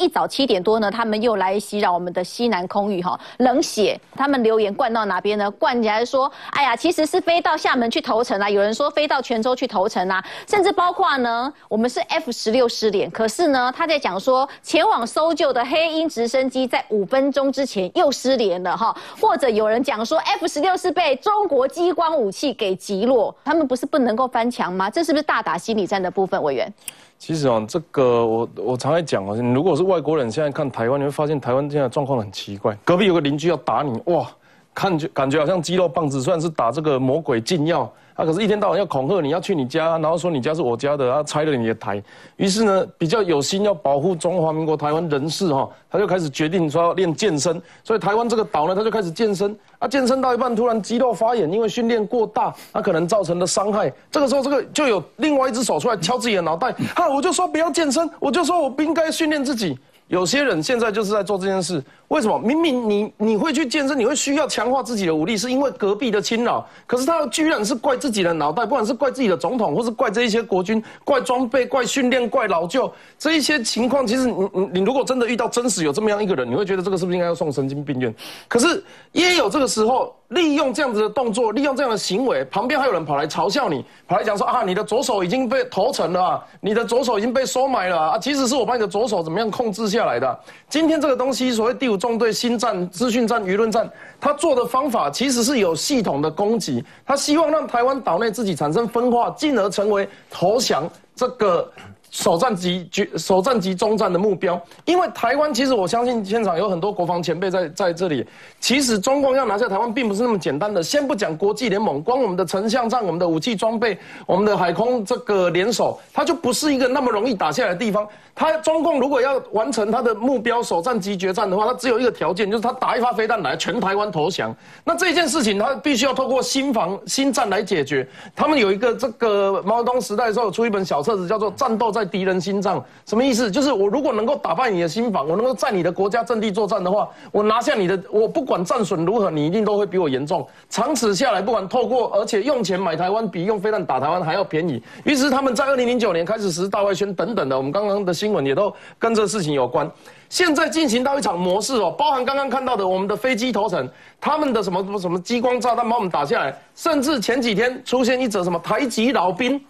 一早七点多呢，他们又来袭扰我们的西南空域哈，冷血。他们留言灌到哪边呢？灌起来说，哎呀，其实是飞到厦门去投诚啊，有人说飞到泉州去投诚啊，甚至包括呢，我们是 F 十六失联，可是呢，他在讲说前往搜救的黑鹰直升机在五分钟之前又失联了哈，或者有人讲说 F 十六是被中国激光武器给击落，他们不是不能够翻墙吗？这是不是大打心理战的部分？委员？其实哦，这个我我常在讲哦，如果是外国人现在看台湾，你会发现台湾现在状况很奇怪。隔壁有个邻居要打你，哇，看觉感觉好像肌肉棒子，虽然是打这个魔鬼禁药。啊，可是，一天到晚要恐吓你，要去你家，然后说你家是我家的，然后拆了你的台。于是呢，比较有心要保护中华民国台湾人士哈，他就开始决定说要练健身。所以台湾这个岛呢，他就开始健身。啊，健身到一半突然肌肉发炎，因为训练过大，他可能造成的伤害。这个时候，这个就有另外一只手出来敲自己的脑袋。哈，我就说不要健身，我就说我不应该训练自己。有些人现在就是在做这件事。为什么明明你你会去健身，你会需要强化自己的武力，是因为隔壁的侵扰。可是他居然是怪自己的脑袋，不管是怪自己的总统，或是怪这一些国军，怪装备，怪训练，怪老旧这一些情况。其实你你你如果真的遇到真实有这么样一个人，你会觉得这个是不是应该要送神经病院？可是也有这个时候利用这样子的动作，利用这样的行为，旁边还有人跑来嘲笑你，跑来讲说啊，你的左手已经被投诚了，你的左手已经被收买了啊，其实是我把你的左手怎么样控制下来的。今天这个东西，所谓第五纵队新战。资讯战、舆论战，他做的方法其实是有系统的攻击，他希望让台湾岛内自己产生分化，进而成为投降这个。首战及决首战及中战的目标，因为台湾其实我相信现场有很多国防前辈在在这里。其实中共要拿下台湾并不是那么简单的。先不讲国际联盟，光我们的城乡战、我们的武器装备、我们的海空这个联手，它就不是一个那么容易打下来的地方。它中共如果要完成它的目标首战及决战的话，它只有一个条件，就是它打一发飞弹来全台湾投降。那这件事情它必须要透过新防新战来解决。他们有一个这个毛泽东时代的时候出一本小册子，叫做《战斗在》。敌人心脏什么意思？就是我如果能够打败你的心房，我能够在你的国家阵地作战的话，我拿下你的，我不管战损如何，你一定都会比我严重。长此下来，不管透过，而且用钱买台湾比用飞弹打台湾还要便宜。于是他们在二零零九年开始实施大外宣等等的，我们刚刚的新闻也都跟这事情有关。现在进行到一场模式哦，包含刚刚看到的我们的飞机投诚，他们的什么什么什么激光炸弹把我们打下来，甚至前几天出现一则什么台籍老兵。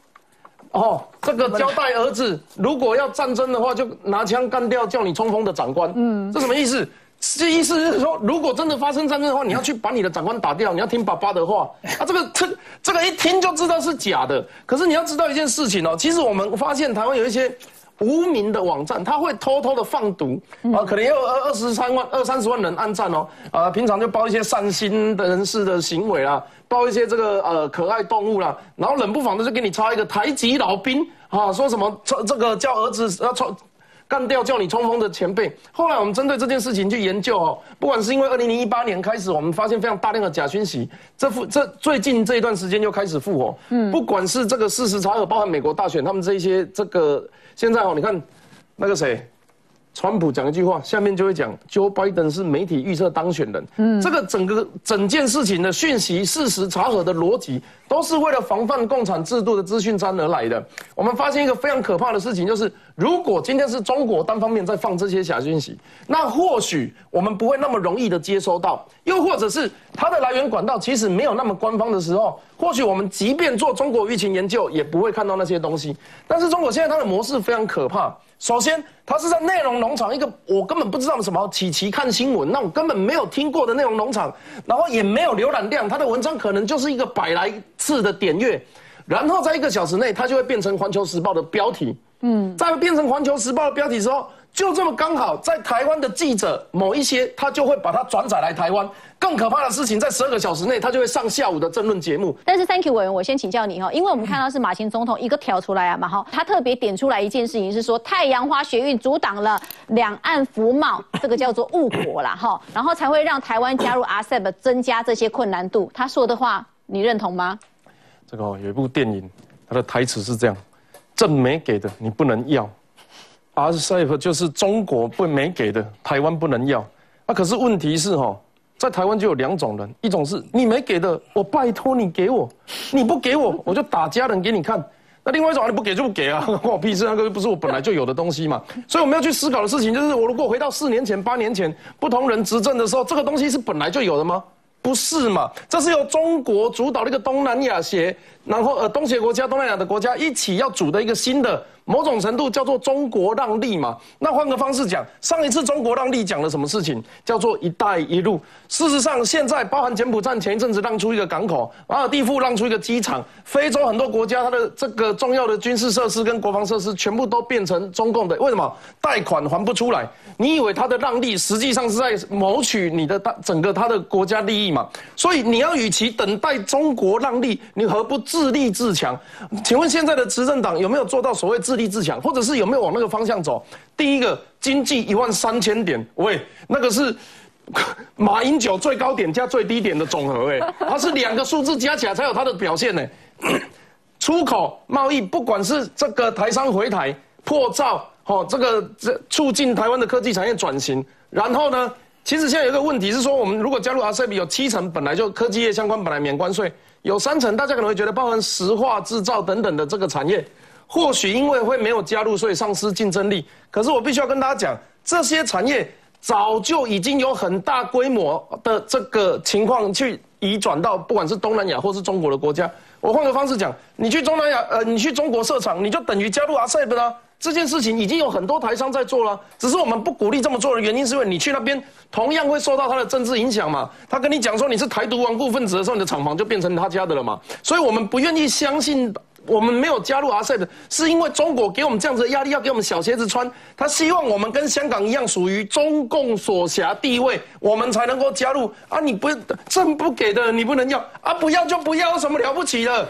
哦，这个交代儿子，如果要战争的话，就拿枪干掉叫你冲锋的长官。嗯，这什么意思？这意思是说，如果真的发生战争的话，你要去把你的长官打掉，你要听爸爸的话。啊，这个这这个一听就知道是假的。可是你要知道一件事情哦，其实我们发现台湾有一些。无名的网站，他会偷偷的放毒。啊，可能有二二十三万、二三十万人按赞哦，啊，平常就包一些善心的人士的行为啦，包一些这个呃可爱动物啦，然后冷不防的就给你插一个台籍老兵啊，说什么这这个叫儿子要冲干掉叫你冲锋的前辈。后来我们针对这件事情去研究哦，不管是因为二零零一八年开始，我们发现非常大量的假讯息，这复这最近这一段时间又开始复活，嗯，不管是这个事实查核，包含美国大选，他们这一些这个。现在哦，你看，那个谁，川普讲一句话，下面就会讲 Joe Biden 是媒体预测当选人。嗯，这个整个整件事情的讯息、事实查核的逻辑，都是为了防范共产制度的资讯战而来的。我们发现一个非常可怕的事情，就是如果今天是中国单方面在放这些假讯息，那或许我们不会那么容易的接收到；又或者是它的来源管道其实没有那么官方的时候。或许我们即便做中国舆情研究，也不会看到那些东西。但是中国现在它的模式非常可怕。首先，它是在内容农场一个我根本不知道的什么起奇看新闻，那我根本没有听过的内容农场，然后也没有浏览量，它的文章可能就是一个百来次的点阅，然后在一个小时内，它就会变成《环球时报》的标题。嗯，在变成《环球时报》的标题之后。就这么刚好，在台湾的记者某一些，他就会把它转载来台湾。更可怕的事情，在十二个小时内，他就会上下午的政论节目。但是，Thank you 委员，我先请教你哈，因为我们看到是马前总统一个挑出来啊嘛哈，他特别点出来一件事情是说，太阳花学运阻挡了两岸服贸，这个叫做误国啦哈，然后才会让台湾加入 ASEP 增加这些困难度。他说的话，你认同吗？这个有一部电影，他的台词是这样：正美给的，你不能要。RCEP 就是中国不没给的，台湾不能要。那可是问题是哈，在台湾就有两种人，一种是你没给的，我拜托你给我，你不给我，我就打家人给你看。那另外一种，你不给就不给啊，关 我屁事，那个不是我本来就有的东西嘛。所以我们要去思考的事情就是，我如果回到四年前、八年前不同人执政的时候，这个东西是本来就有的吗？不是嘛？这是由中国主导的一个东南亚协，然后呃东协国家、东南亚的国家一起要组的一个新的。某种程度叫做中国让利嘛？那换个方式讲，上一次中国让利讲了什么事情？叫做“一带一路”。事实上，现在包含柬埔寨前一阵子让出一个港口，马尔蒂夫让出一个机场，非洲很多国家它的这个重要的军事设施跟国防设施全部都变成中共的。为什么？贷款还不出来？你以为他的让利实际上是在谋取你的大整个他的国家利益嘛？所以你要与其等待中国让利，你何不自立自强？请问现在的执政党有没有做到所谓自？自立自强，或者是有没有往那个方向走？第一个，经济一万三千点，喂，那个是 马英九最高点加最低点的总和，哎，它是两个数字加起来才有它的表现呢。出口贸易，不管是这个台商回台破造，哦，这个这促进台湾的科技产业转型。然后呢，其实现在有一个问题是说，我们如果加入 RCEP，有七成本来就科技业相关，本来免关税，有三成大家可能会觉得包含石化制造等等的这个产业。或许因为会没有加入，所以丧失竞争力。可是我必须要跟大家讲，这些产业早就已经有很大规模的这个情况去移转到不管是东南亚或是中国的国家。我换个方式讲，你去东南亚，呃，你去中国设厂，你就等于加入 RCEP 啦。这件事情已经有很多台商在做了，只是我们不鼓励这么做的原因，是因为你去那边同样会受到他的政治影响嘛。他跟你讲说你是台独顽固分子的时候，你的厂房就变成他家的了嘛。所以我们不愿意相信。我们没有加入阿塞的是因为中国给我们这样子的压力，要给我们小鞋子穿。他希望我们跟香港一样，属于中共所辖地位，我们才能够加入。啊，你不政不给的，你不能要啊，不要就不要，有什么了不起的？